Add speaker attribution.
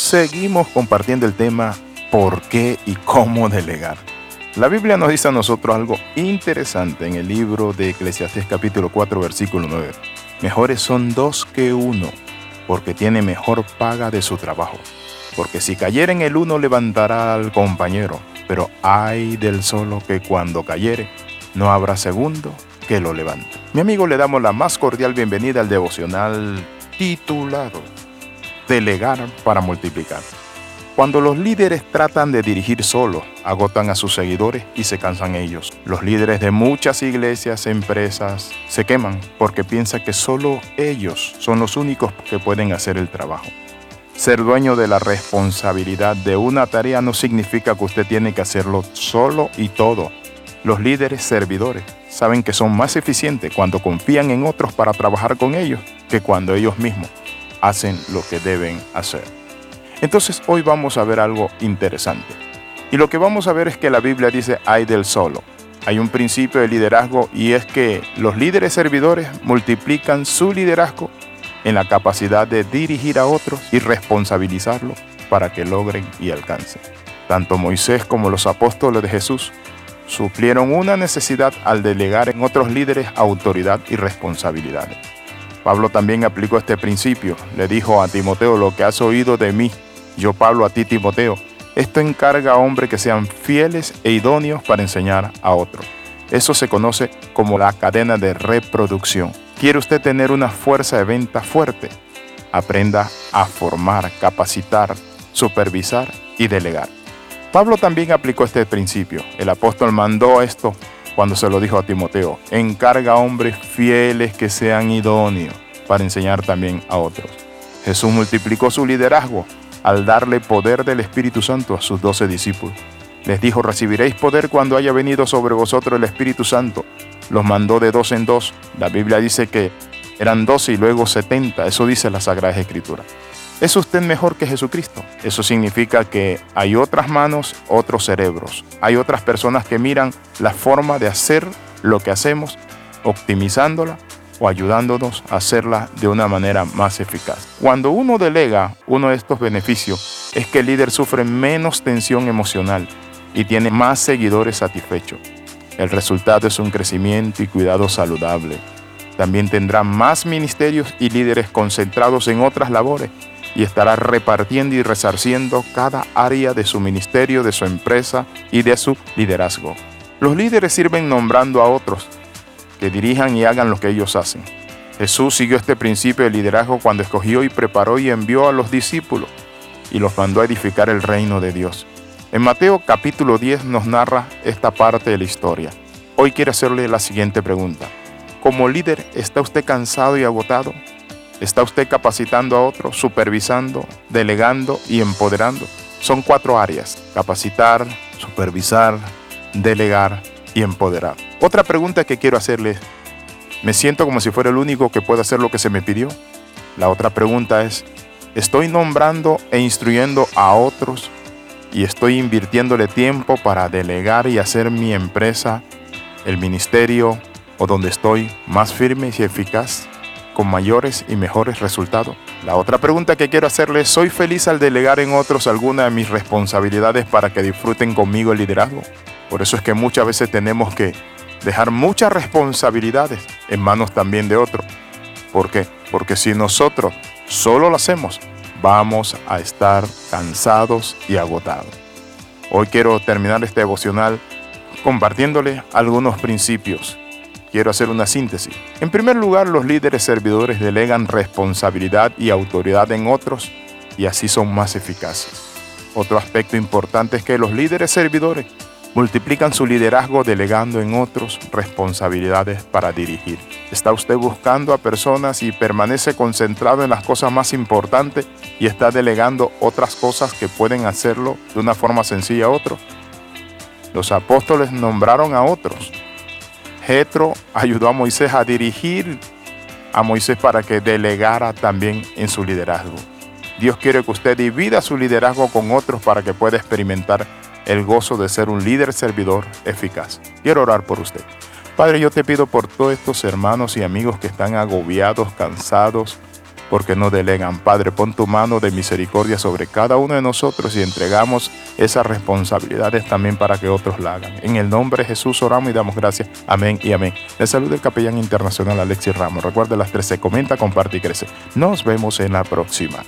Speaker 1: seguimos compartiendo el tema ¿Por qué y cómo delegar? La Biblia nos dice a nosotros algo interesante en el libro de Eclesiastés capítulo 4 versículo 9. Mejores son dos que uno, porque tiene mejor paga de su trabajo. Porque si cayere en el uno levantará al compañero, pero hay del solo que cuando cayere no habrá segundo que lo levante. Mi amigo le damos la más cordial bienvenida al devocional titulado Delegar para multiplicar. Cuando los líderes tratan de dirigir solos, agotan a sus seguidores y se cansan ellos. Los líderes de muchas iglesias, empresas, se queman porque piensan que solo ellos son los únicos que pueden hacer el trabajo. Ser dueño de la responsabilidad de una tarea no significa que usted tiene que hacerlo solo y todo. Los líderes servidores saben que son más eficientes cuando confían en otros para trabajar con ellos que cuando ellos mismos hacen lo que deben hacer. Entonces hoy vamos a ver algo interesante. Y lo que vamos a ver es que la Biblia dice hay del solo. Hay un principio de liderazgo y es que los líderes servidores multiplican su liderazgo en la capacidad de dirigir a otros y responsabilizarlos para que logren y alcancen. Tanto Moisés como los apóstoles de Jesús suplieron una necesidad al delegar en otros líderes autoridad y responsabilidades. Pablo también aplicó este principio. Le dijo a Timoteo, lo que has oído de mí yo Pablo a ti Timoteo, esto encarga a hombres que sean fieles e idóneos para enseñar a otros. Eso se conoce como la cadena de reproducción. ¿Quiere usted tener una fuerza de venta fuerte? Aprenda a formar, capacitar, supervisar y delegar. Pablo también aplicó este principio. El apóstol mandó esto cuando se lo dijo a Timoteo. Encarga a hombres fieles que sean idóneos para enseñar también a otros. Jesús multiplicó su liderazgo al darle poder del Espíritu Santo a sus doce discípulos. Les dijo, recibiréis poder cuando haya venido sobre vosotros el Espíritu Santo. Los mandó de dos en dos. La Biblia dice que eran doce y luego setenta. Eso dice la Sagrada Escritura. ¿Es usted mejor que Jesucristo? Eso significa que hay otras manos, otros cerebros. Hay otras personas que miran la forma de hacer lo que hacemos, optimizándola o ayudándonos a hacerla de una manera más eficaz. Cuando uno delega uno de estos beneficios es que el líder sufre menos tensión emocional y tiene más seguidores satisfechos. El resultado es un crecimiento y cuidado saludable. También tendrá más ministerios y líderes concentrados en otras labores y estará repartiendo y resarciendo cada área de su ministerio, de su empresa y de su liderazgo. Los líderes sirven nombrando a otros que dirijan y hagan lo que ellos hacen. Jesús siguió este principio de liderazgo cuando escogió y preparó y envió a los discípulos y los mandó a edificar el reino de Dios. En Mateo capítulo 10 nos narra esta parte de la historia. Hoy quiero hacerle la siguiente pregunta. Como líder, ¿está usted cansado y agotado? ¿Está usted capacitando a otros, supervisando, delegando y empoderando? Son cuatro áreas. Capacitar, supervisar, delegar y empoderar. Otra pregunta que quiero hacerle, ¿me siento como si fuera el único que pueda hacer lo que se me pidió? La otra pregunta es, ¿estoy nombrando e instruyendo a otros y estoy invirtiéndole tiempo para delegar y hacer mi empresa, el ministerio o donde estoy más firme y eficaz? Con mayores y mejores resultados. La otra pregunta que quiero hacerle, ¿soy feliz al delegar en otros alguna de mis responsabilidades para que disfruten conmigo el liderazgo? Por eso es que muchas veces tenemos que dejar muchas responsabilidades en manos también de otros. ¿Por qué? Porque si nosotros solo lo hacemos, vamos a estar cansados y agotados. Hoy quiero terminar este devocional compartiéndole algunos principios. Quiero hacer una síntesis. En primer lugar, los líderes servidores delegan responsabilidad y autoridad en otros y así son más eficaces. Otro aspecto importante es que los líderes servidores Multiplican su liderazgo delegando en otros responsabilidades para dirigir. ¿Está usted buscando a personas y permanece concentrado en las cosas más importantes y está delegando otras cosas que pueden hacerlo de una forma sencilla a otros? Los apóstoles nombraron a otros. Jetro ayudó a Moisés a dirigir a Moisés para que delegara también en su liderazgo. Dios quiere que usted divida su liderazgo con otros para que pueda experimentar el gozo de ser un líder servidor eficaz. Quiero orar por usted. Padre, yo te pido por todos estos hermanos y amigos que están agobiados, cansados, porque no delegan. Padre, pon tu mano de misericordia sobre cada uno de nosotros y entregamos esas responsabilidades también para que otros la hagan. En el nombre de Jesús oramos y damos gracias. Amén y amén. Le saluda el capellán internacional Alexis Ramos. Recuerda las 13, comenta, comparte y crece. Nos vemos en la próxima.